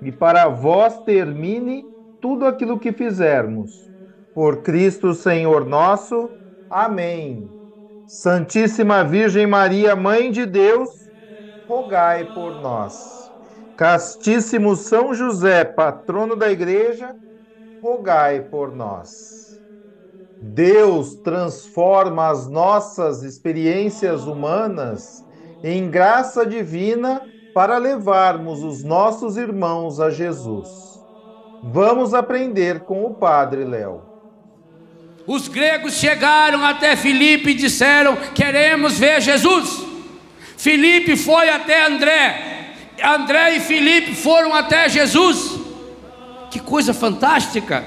e para vós termine tudo aquilo que fizermos. Por Cristo Senhor nosso. Amém. Santíssima Virgem Maria, Mãe de Deus, rogai por nós. Castíssimo São José, patrono da Igreja, rogai por nós. Deus transforma as nossas experiências humanas em graça divina para levarmos os nossos irmãos a Jesus. Vamos aprender com o Padre Léo. Os gregos chegaram até Filipe e disseram: Queremos ver Jesus. Filipe foi até André. André e Filipe foram até Jesus. Que coisa fantástica!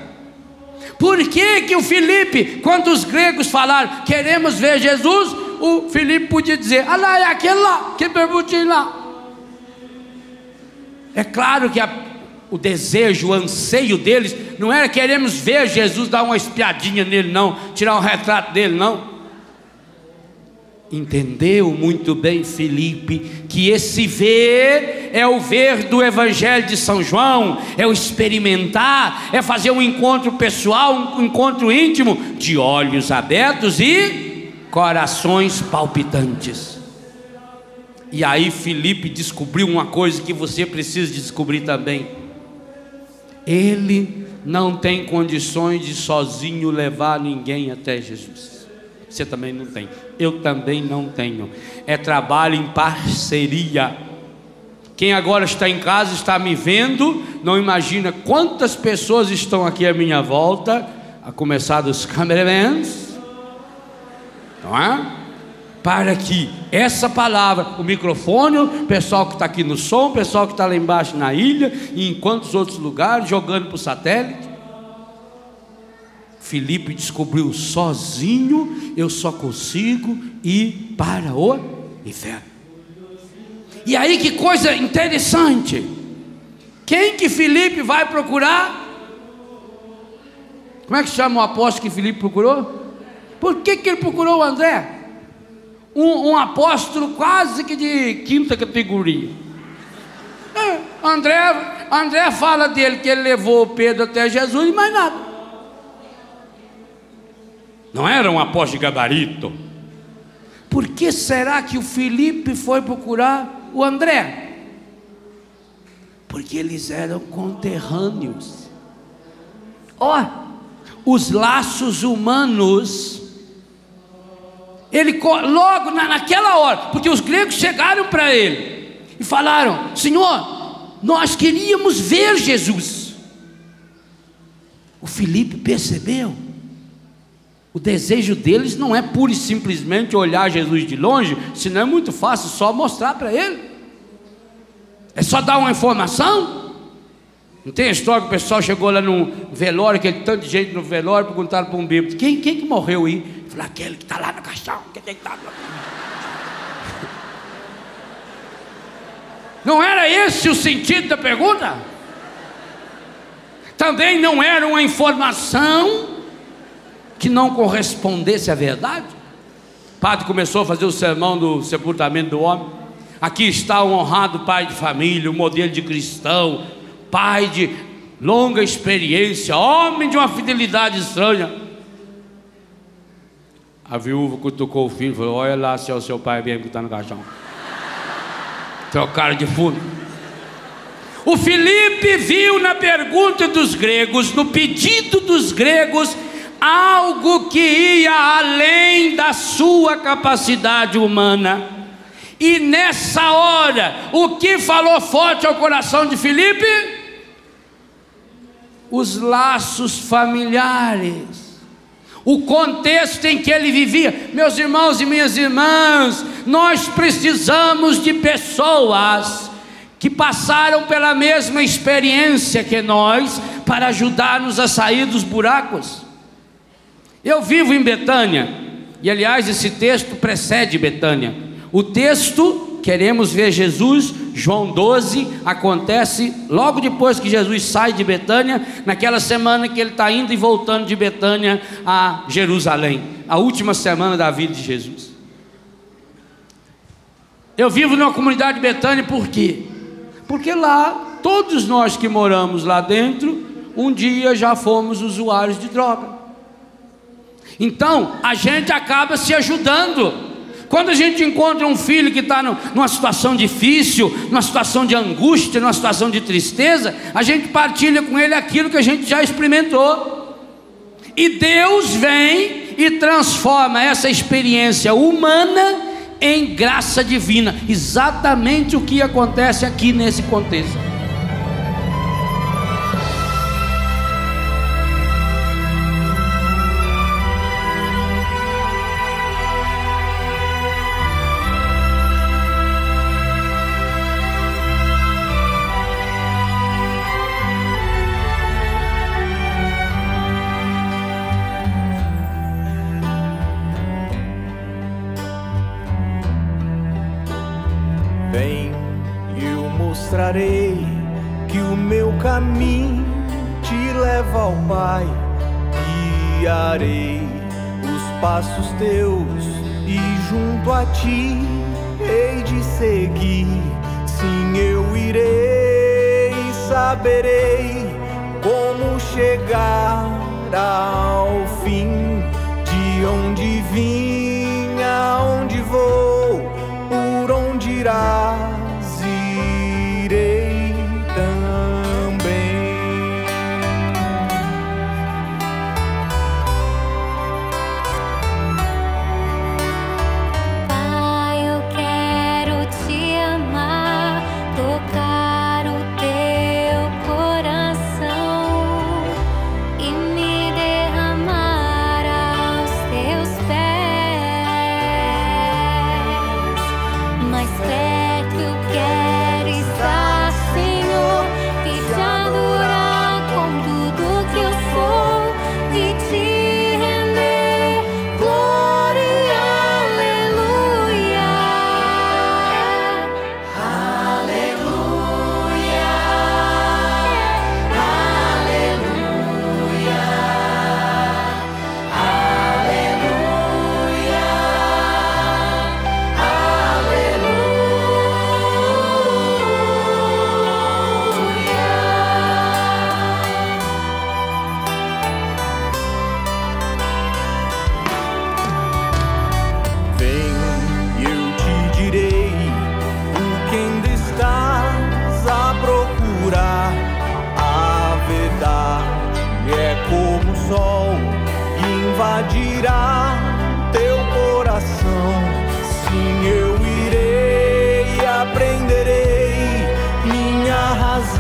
Por que, que o Filipe, quando os gregos falaram, queremos ver Jesus, o Filipe podia dizer, ah lá, é aquele lá, que perguntinho lá. É claro que a, o desejo, o anseio deles não era queremos ver Jesus dar uma espiadinha nele, não, tirar um retrato dele, não. Entendeu muito bem Felipe que esse ver é o ver do Evangelho de São João, é o experimentar, é fazer um encontro pessoal, um encontro íntimo, de olhos abertos e corações palpitantes. E aí Felipe descobriu uma coisa que você precisa descobrir também. Ele não tem condições de sozinho levar ninguém até Jesus. Você também não tem. Eu também não tenho. É trabalho em parceria. Quem agora está em casa, está me vendo, não imagina quantas pessoas estão aqui à minha volta, a começar dos cameramans, não é? Para que essa palavra, o microfone, o pessoal que está aqui no som, o pessoal que está lá embaixo na ilha, e em quantos outros lugares, jogando para o satélite. Felipe descobriu sozinho, eu só consigo ir para o inferno. E aí que coisa interessante. Quem que Felipe vai procurar? Como é que chama o apóstolo que Felipe procurou? Por que, que ele procurou o André? Um, um apóstolo quase que de quinta categoria. É, André, André fala dele que ele levou Pedro até Jesus e mais nada. Não era um apóstolo de gabarito. Por que será que o Felipe foi procurar o André? Porque eles eram conterrâneos. Ó, oh, os laços humanos ele logo na, naquela hora, porque os gregos chegaram para ele e falaram: Senhor, nós queríamos ver Jesus. O Felipe percebeu. O desejo deles não é pura e simplesmente olhar Jesus de longe, senão é muito fácil só mostrar para ele. É só dar uma informação. Não tem a história que o pessoal chegou lá no velório, aquele tanto de gente no velório, perguntaram para um bêbado: quem, quem que morreu aí? Falei, aquele que está lá no caixão, que tem que estar. Tá não era esse o sentido da pergunta? Também não era uma informação que não correspondesse à verdade? O padre começou a fazer o sermão do sepultamento do homem. Aqui está um honrado pai de família, um modelo de cristão, pai de longa experiência, homem de uma fidelidade estranha. A viúva cutucou o filho e falou: Olha lá se é o seu pai mesmo que está no caixão. Trocaram de fundo. O Felipe viu na pergunta dos gregos, no pedido dos gregos, algo que ia além da sua capacidade humana. E nessa hora, o que falou forte ao coração de Felipe? Os laços familiares o contexto em que ele vivia. Meus irmãos e minhas irmãs, nós precisamos de pessoas que passaram pela mesma experiência que nós para ajudar-nos a sair dos buracos. Eu vivo em Betânia, e aliás, esse texto precede Betânia. O texto, queremos ver Jesus, João 12, acontece logo depois que Jesus sai de Betânia, naquela semana que ele está indo e voltando de Betânia a Jerusalém, a última semana da vida de Jesus. Eu vivo numa comunidade de Betânia por quê? Porque lá, todos nós que moramos lá dentro, um dia já fomos usuários de droga. Então, a gente acaba se ajudando. Quando a gente encontra um filho que está numa situação difícil, numa situação de angústia, numa situação de tristeza, a gente partilha com ele aquilo que a gente já experimentou. E Deus vem e transforma essa experiência humana em graça divina. Exatamente o que acontece aqui nesse contexto.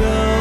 Oh.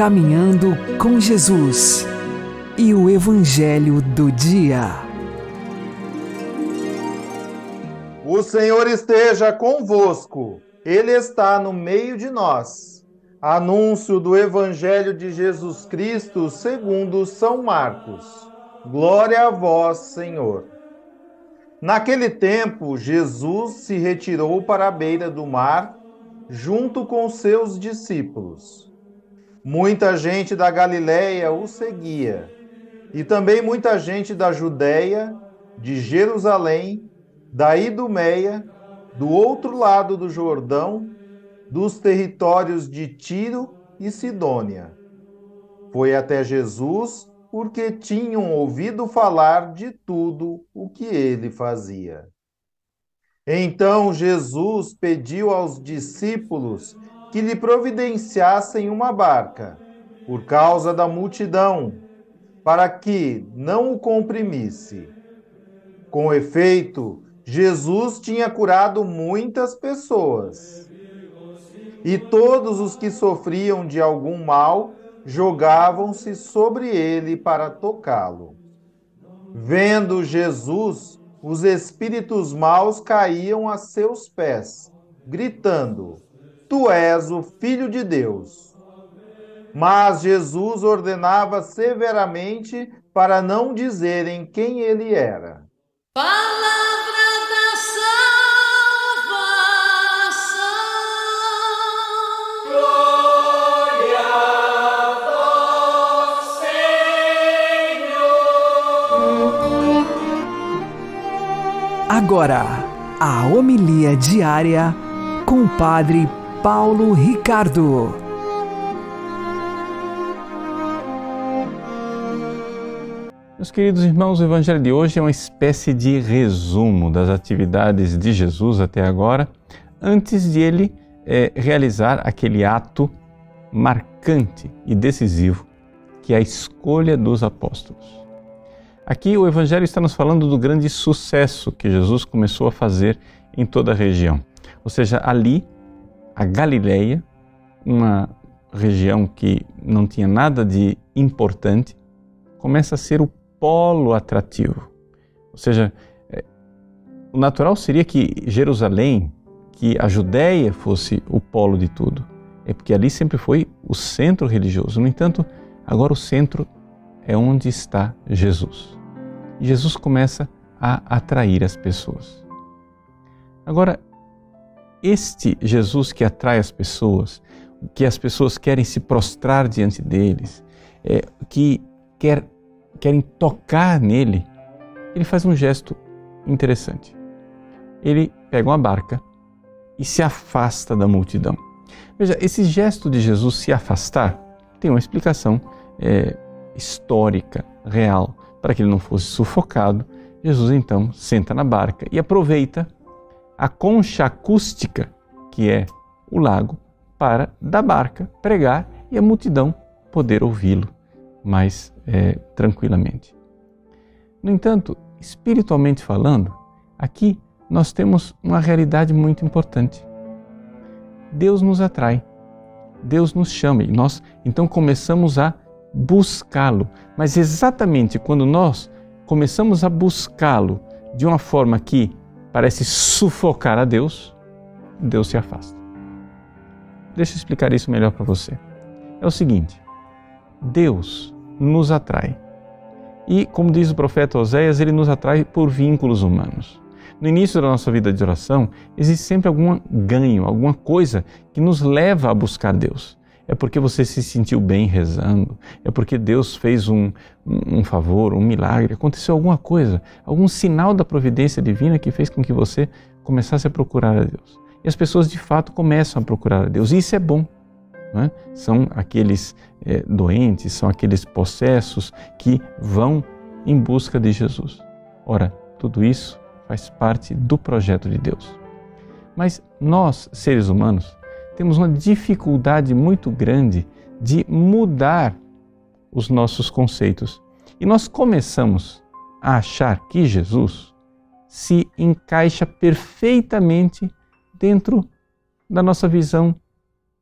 Caminhando com Jesus e o Evangelho do Dia. O Senhor esteja convosco, Ele está no meio de nós. Anúncio do Evangelho de Jesus Cristo segundo São Marcos. Glória a vós, Senhor. Naquele tempo, Jesus se retirou para a beira do mar, junto com seus discípulos. Muita gente da Galiléia o seguia, e também muita gente da Judéia, de Jerusalém, da Idumeia, do outro lado do Jordão, dos territórios de Tiro e Sidônia. Foi até Jesus porque tinham ouvido falar de tudo o que ele fazia. Então Jesus pediu aos discípulos que lhe providenciassem uma barca, por causa da multidão, para que não o comprimisse. Com efeito, Jesus tinha curado muitas pessoas. E todos os que sofriam de algum mal jogavam-se sobre ele para tocá-lo. Vendo Jesus, os espíritos maus caíam a seus pés, gritando: Tu és o Filho de Deus. Mas Jesus ordenava severamente para não dizerem quem ele era. Palavra da salvação. Agora, a homilia diária com o Padre Paulo Ricardo. Meus queridos irmãos, o Evangelho de hoje é uma espécie de resumo das atividades de Jesus até agora, antes de ele eh, realizar aquele ato marcante e decisivo que é a escolha dos apóstolos. Aqui o Evangelho está nos falando do grande sucesso que Jesus começou a fazer em toda a região. Ou seja, ali, a Galileia, uma região que não tinha nada de importante, começa a ser o polo atrativo. Ou seja, é, o natural seria que Jerusalém, que a Judéia fosse o polo de tudo. É porque ali sempre foi o centro religioso. No entanto, agora o centro é onde está Jesus. Jesus começa a atrair as pessoas. Agora, este Jesus que atrai as pessoas, que as pessoas querem se prostrar diante deles, é, que quer, querem tocar nele, ele faz um gesto interessante. Ele pega uma barca e se afasta da multidão. Veja, esse gesto de Jesus se afastar tem uma explicação é, histórica, real. Para que ele não fosse sufocado, Jesus então senta na barca e aproveita a concha acústica, que é o lago, para da barca pregar e a multidão poder ouvi-lo mais é, tranquilamente. No entanto, espiritualmente falando, aqui nós temos uma realidade muito importante. Deus nos atrai, Deus nos chama e nós então começamos a buscá-lo. Mas exatamente quando nós começamos a buscá-lo de uma forma que parece sufocar a Deus, Deus se afasta. Deixa eu explicar isso melhor para você. É o seguinte: Deus nos atrai. E, como diz o profeta Oséias, ele nos atrai por vínculos humanos. No início da nossa vida de oração, existe sempre algum ganho, alguma coisa que nos leva a buscar Deus. É porque você se sentiu bem rezando, é porque Deus fez um, um, favor, um milagre, aconteceu alguma coisa, algum sinal da providência divina que fez com que você começasse a procurar a Deus. E as pessoas de fato começam a procurar a Deus, e isso é bom. É? São aqueles é, doentes, são aqueles possessos que vão em busca de Jesus. Ora, tudo isso faz parte do projeto de Deus. Mas nós, seres humanos, temos uma dificuldade muito grande de mudar os nossos conceitos. E nós começamos a achar que Jesus se encaixa perfeitamente dentro da nossa visão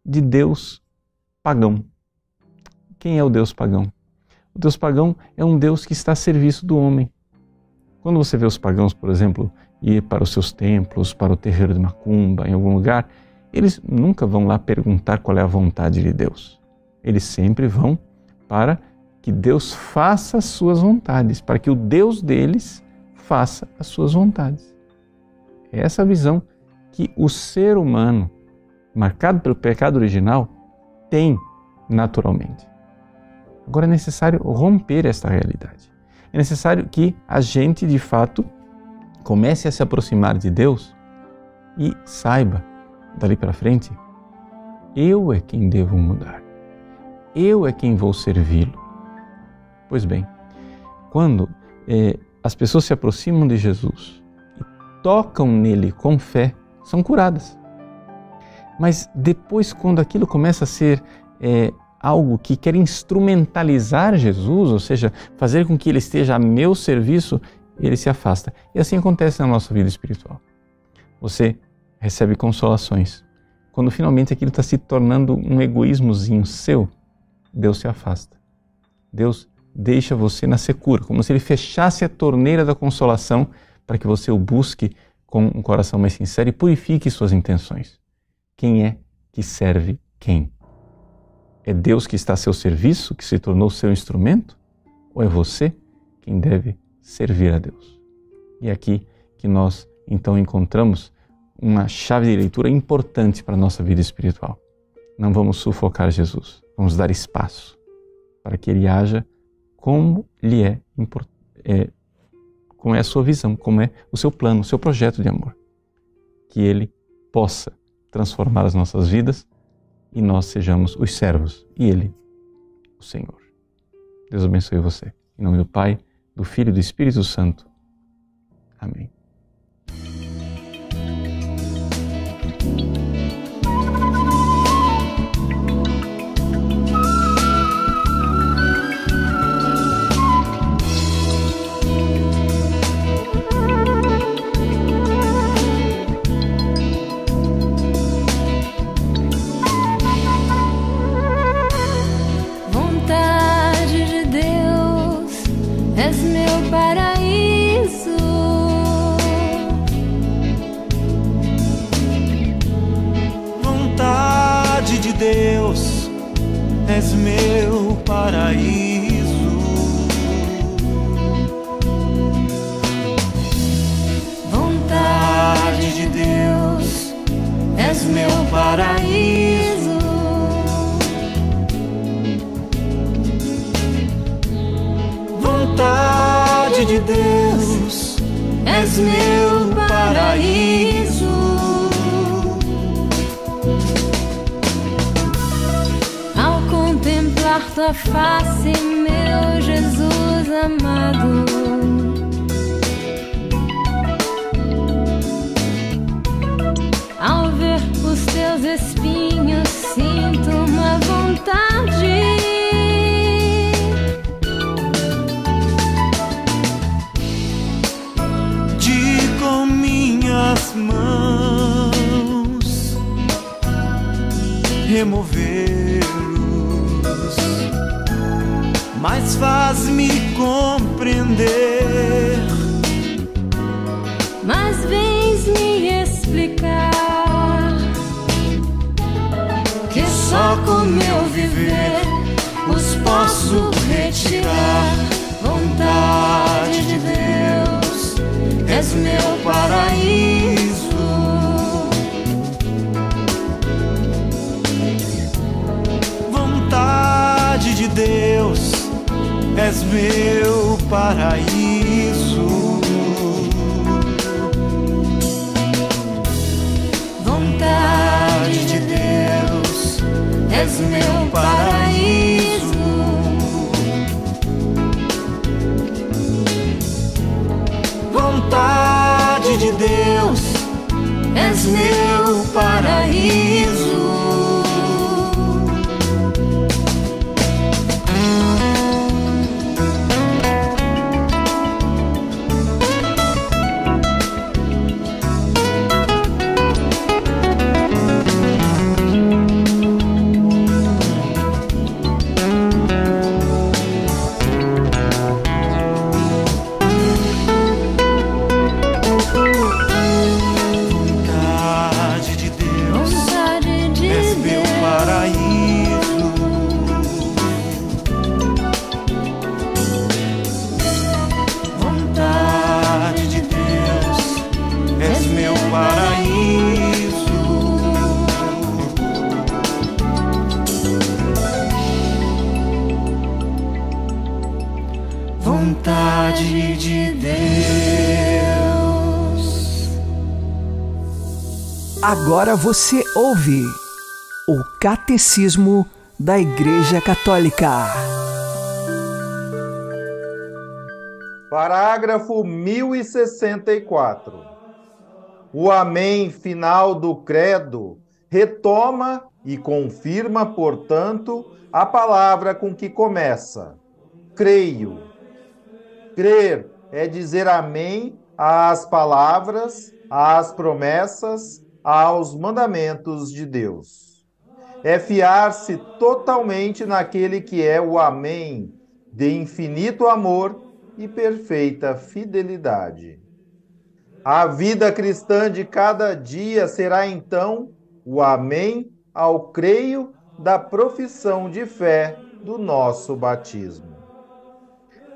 de Deus pagão. Quem é o Deus pagão? O Deus pagão é um Deus que está a serviço do homem. Quando você vê os pagãos, por exemplo, ir para os seus templos, para o terreiro de Macumba, em algum lugar, eles nunca vão lá perguntar qual é a vontade de Deus. Eles sempre vão para que Deus faça as suas vontades, para que o Deus deles faça as suas vontades. É essa visão que o ser humano, marcado pelo pecado original, tem naturalmente. Agora é necessário romper esta realidade é necessário que a gente, de fato, comece a se aproximar de Deus e saiba, dali para frente, eu é quem devo mudar. Eu é quem vou servi-lo. Pois bem, quando é, as pessoas se aproximam de Jesus e tocam nele com fé, são curadas. Mas depois, quando aquilo começa a ser é, algo que quer instrumentalizar Jesus, ou seja, fazer com que ele esteja a meu serviço, ele se afasta. E assim acontece na nossa vida espiritual. Você recebe consolações. Quando finalmente aquilo está se tornando um egoísmozinho seu, Deus se afasta. Deus deixa você na secura, como se ele fechasse a torneira da consolação para que você o busque com um coração mais sincero e purifique suas intenções. Quem é que serve quem? É Deus que está a seu serviço, que se tornou seu instrumento? Ou é você quem deve servir a Deus? E é aqui que nós então encontramos uma chave de leitura importante para a nossa vida espiritual. Não vamos sufocar Jesus, vamos dar espaço para que ele haja como lhe é, é como é a sua visão, como é o seu plano, o seu projeto de amor. Que ele possa transformar as nossas vidas e nós sejamos os servos e Ele, o Senhor. Deus abençoe você. Em nome do Pai, do Filho e do Espírito Santo. Amém. paraíso. Vontade de Deus, és meu paraíso. Vontade de Deus, és meu contemplar tua face, meu Jesus amado. Ao ver os teus espinhos, mas faz-me compreender Mas vens me explicar que só com meu viver os posso retirar. Vontade de Deus, és meu paraíso. Paraíso. Agora você ouve o Catecismo da Igreja Católica. Parágrafo 1064. O Amém final do Credo retoma e confirma, portanto, a palavra com que começa. Creio. Crer é dizer Amém às palavras, às promessas, aos mandamentos de Deus. É fiar-se totalmente naquele que é o Amém, de infinito amor e perfeita fidelidade. A vida cristã de cada dia será então o Amém ao creio da profissão de fé do nosso batismo.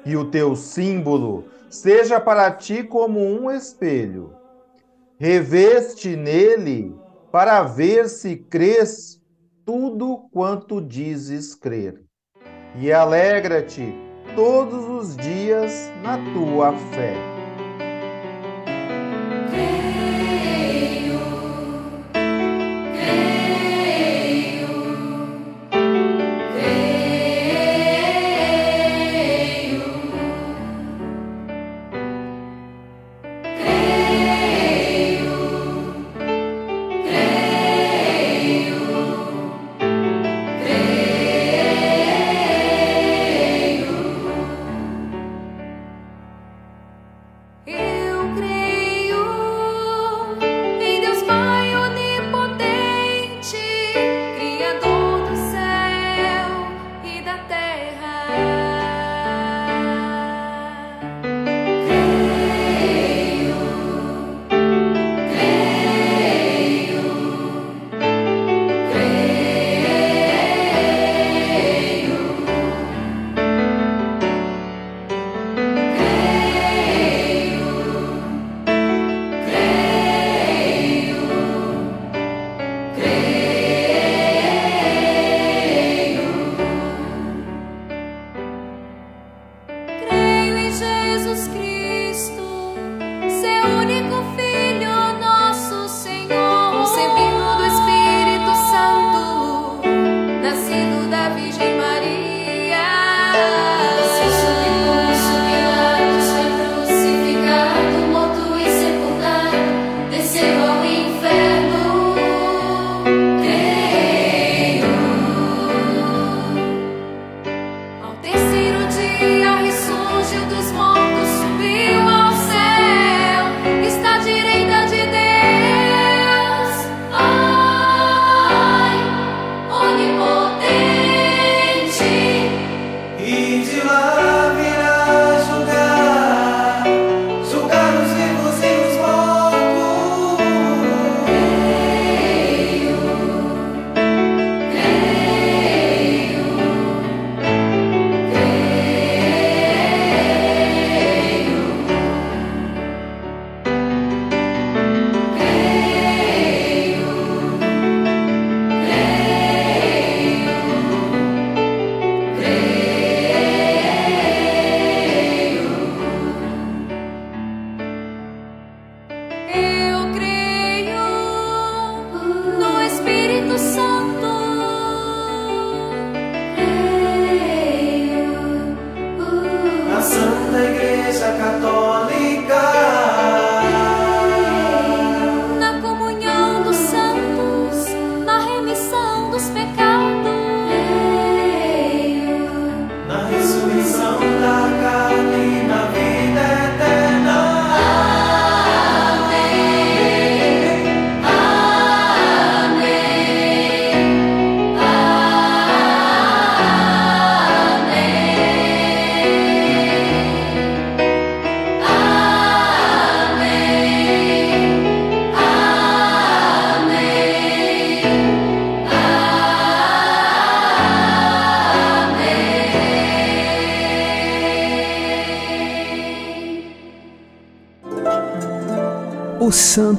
E o teu símbolo seja para ti como um espelho. Reveste nele para ver se crês tudo quanto dizes crer. E alegra-te todos os dias na tua fé.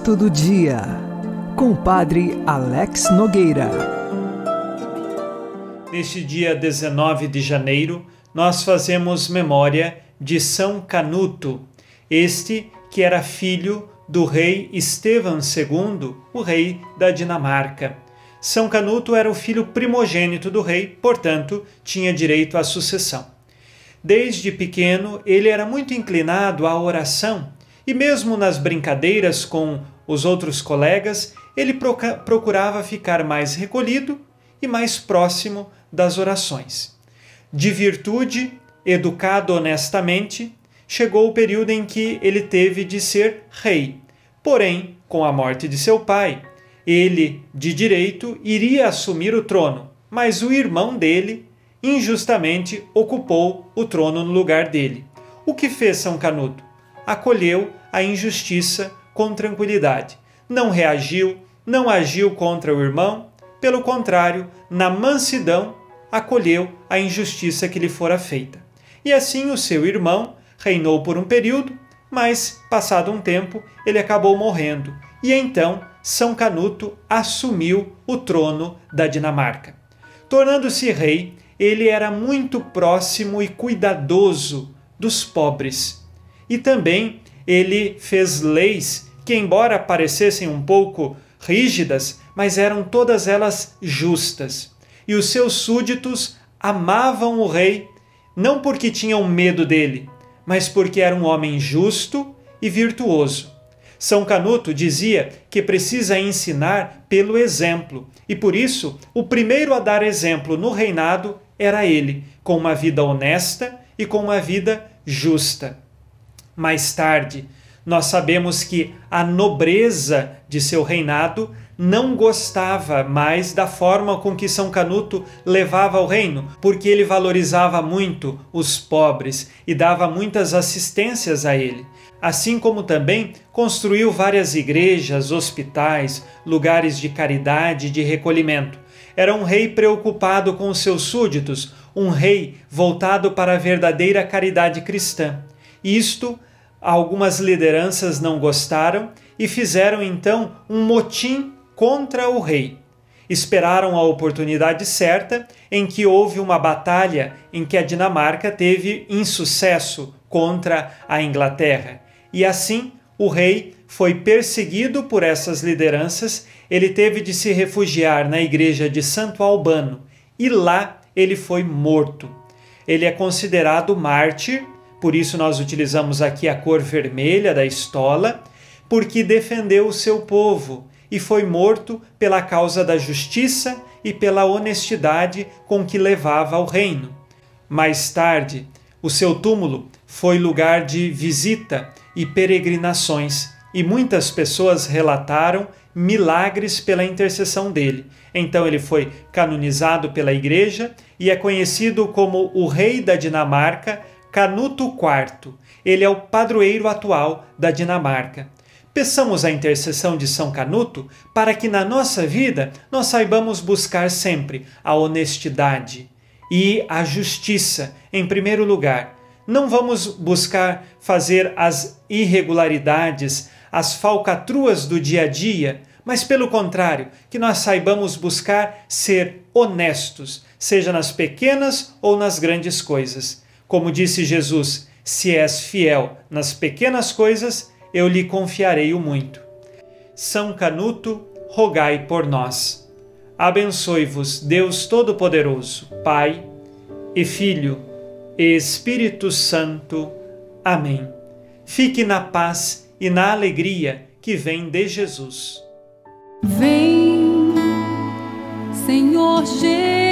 Santo do Dia, com Padre Alex Nogueira. Neste dia 19 de janeiro, nós fazemos memória de São Canuto, este que era filho do rei Estevão II, o rei da Dinamarca. São Canuto era o filho primogênito do rei, portanto, tinha direito à sucessão. Desde pequeno, ele era muito inclinado à oração e, mesmo nas brincadeiras com os outros colegas, ele procurava ficar mais recolhido e mais próximo das orações. De virtude, educado honestamente, chegou o período em que ele teve de ser rei. Porém, com a morte de seu pai, ele, de direito, iria assumir o trono, mas o irmão dele, injustamente, ocupou o trono no lugar dele. O que fez São Canuto? Acolheu a injustiça com tranquilidade. Não reagiu, não agiu contra o irmão, pelo contrário, na mansidão, acolheu a injustiça que lhe fora feita. E assim o seu irmão reinou por um período, mas, passado um tempo, ele acabou morrendo. E então São Canuto assumiu o trono da Dinamarca. Tornando-se rei, ele era muito próximo e cuidadoso dos pobres. E também ele fez leis que, embora parecessem um pouco rígidas, mas eram todas elas justas. E os seus súditos amavam o rei, não porque tinham medo dele, mas porque era um homem justo e virtuoso. São Canuto dizia que precisa ensinar pelo exemplo, e por isso o primeiro a dar exemplo no reinado era ele, com uma vida honesta e com uma vida justa. Mais tarde, nós sabemos que a nobreza de seu reinado não gostava mais da forma com que São Canuto levava o reino, porque ele valorizava muito os pobres e dava muitas assistências a ele. Assim como também construiu várias igrejas, hospitais, lugares de caridade e de recolhimento. Era um rei preocupado com os seus súditos, um rei voltado para a verdadeira caridade cristã. Isto algumas lideranças não gostaram e fizeram então um motim contra o rei. Esperaram a oportunidade certa em que houve uma batalha em que a Dinamarca teve insucesso contra a Inglaterra. E assim, o rei foi perseguido por essas lideranças, ele teve de se refugiar na igreja de Santo Albano e lá ele foi morto. Ele é considerado mártir, por isso nós utilizamos aqui a cor vermelha da estola, porque defendeu o seu povo e foi morto pela causa da justiça e pela honestidade com que levava ao reino. Mais tarde, o seu túmulo foi lugar de visita e peregrinações, e muitas pessoas relataram milagres pela intercessão dele. Então ele foi canonizado pela igreja e é conhecido como o rei da Dinamarca, Canuto IV. Ele é o padroeiro atual da Dinamarca. Peçamos a intercessão de São Canuto para que na nossa vida nós saibamos buscar sempre a honestidade e a justiça em primeiro lugar. Não vamos buscar fazer as irregularidades, as falcatruas do dia a dia, mas pelo contrário, que nós saibamos buscar ser honestos, seja nas pequenas ou nas grandes coisas. Como disse Jesus, se és fiel nas pequenas coisas, eu lhe confiarei o muito. São Canuto, rogai por nós. Abençoe-vos, Deus Todo-Poderoso, Pai e Filho e Espírito Santo. Amém. Fique na paz e na alegria que vem de Jesus. Vem, Senhor Jesus,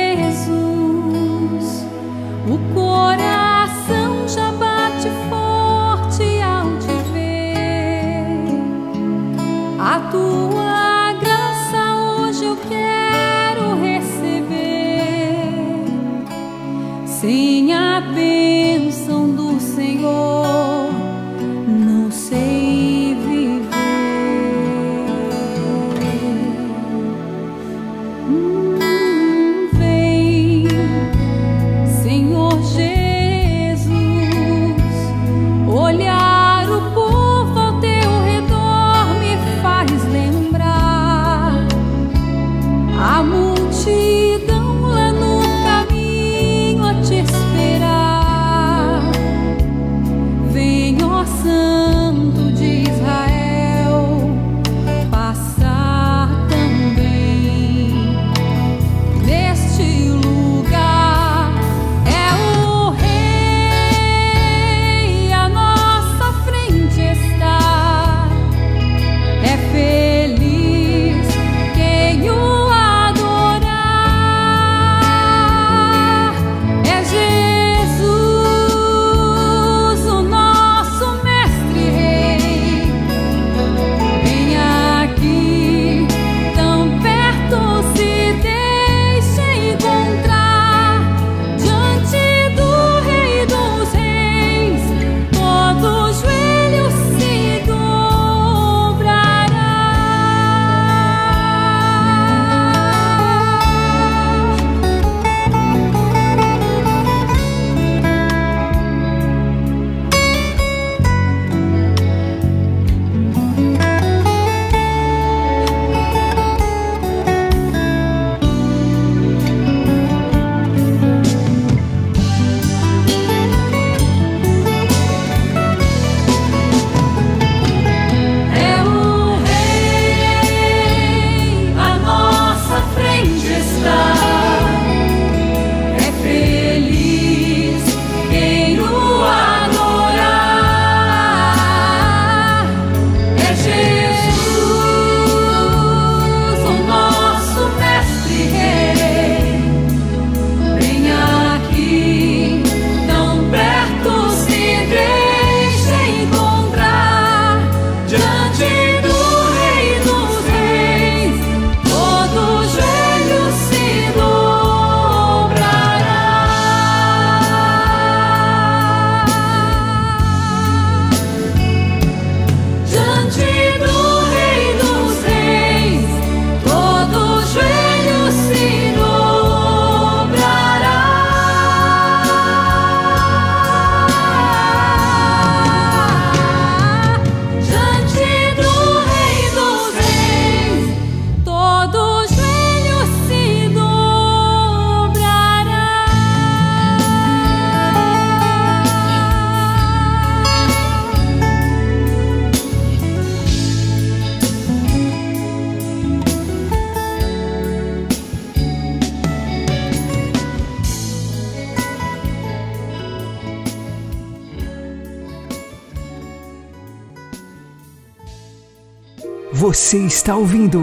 Você está ouvindo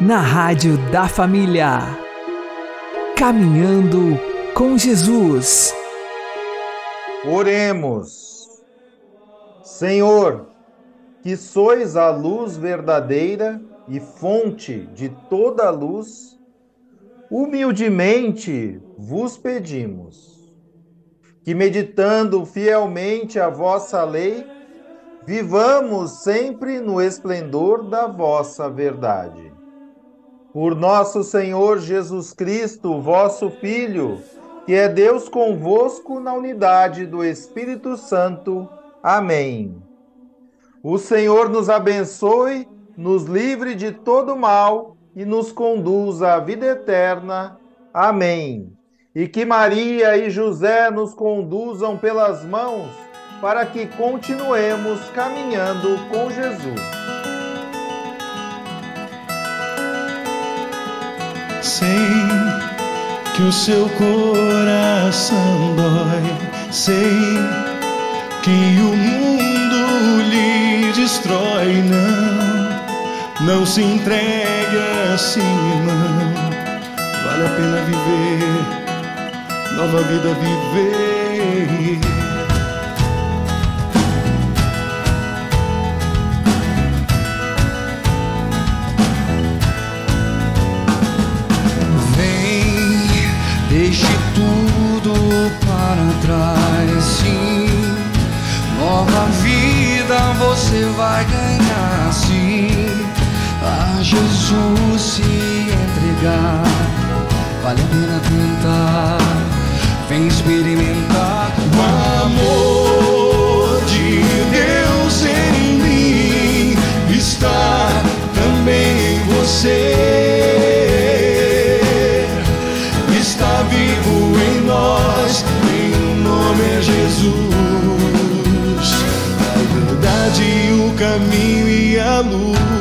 na Rádio da Família. Caminhando com Jesus. Oremos. Senhor, que sois a luz verdadeira e fonte de toda luz, humildemente vos pedimos que, meditando fielmente a vossa lei, vivamos sempre no esplendor da vossa verdade. Por nosso Senhor Jesus Cristo, vosso Filho, que é Deus convosco na unidade do Espírito Santo. Amém. O Senhor nos abençoe, nos livre de todo mal e nos conduza à vida eterna. Amém. E que Maria e José nos conduzam pelas mãos para que continuemos caminhando com Jesus. Sei que o seu coração dói, sei que o mundo lhe destrói. Não, não se entregue assim, irmão. Vale a pena viver, nova vida viver. Trás, sim. Nova vida você vai ganhar, sim. A Jesus se entregar, vale a pena tentar. Vem experimentar o amor Jesus. A verdade, o caminho e a luz.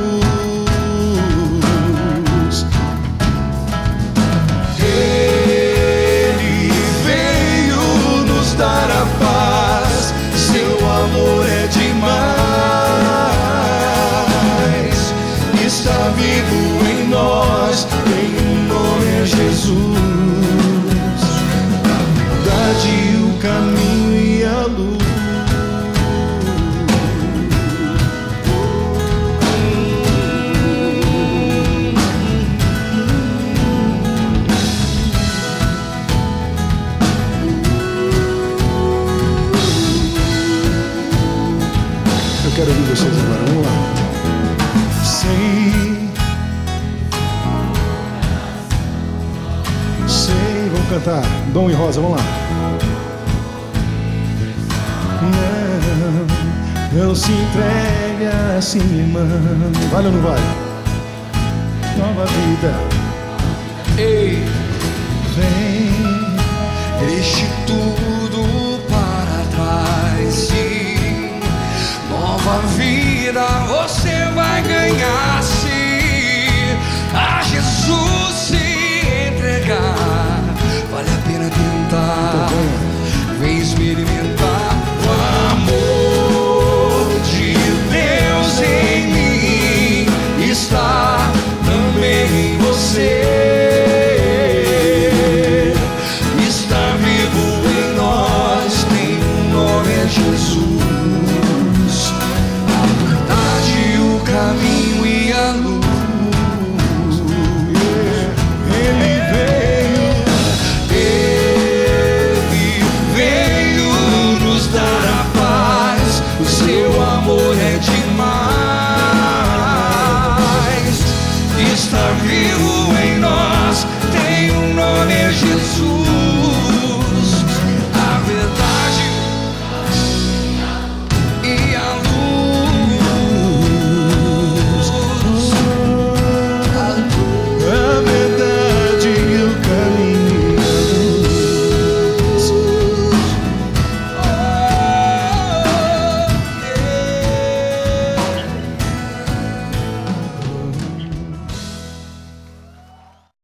Vida.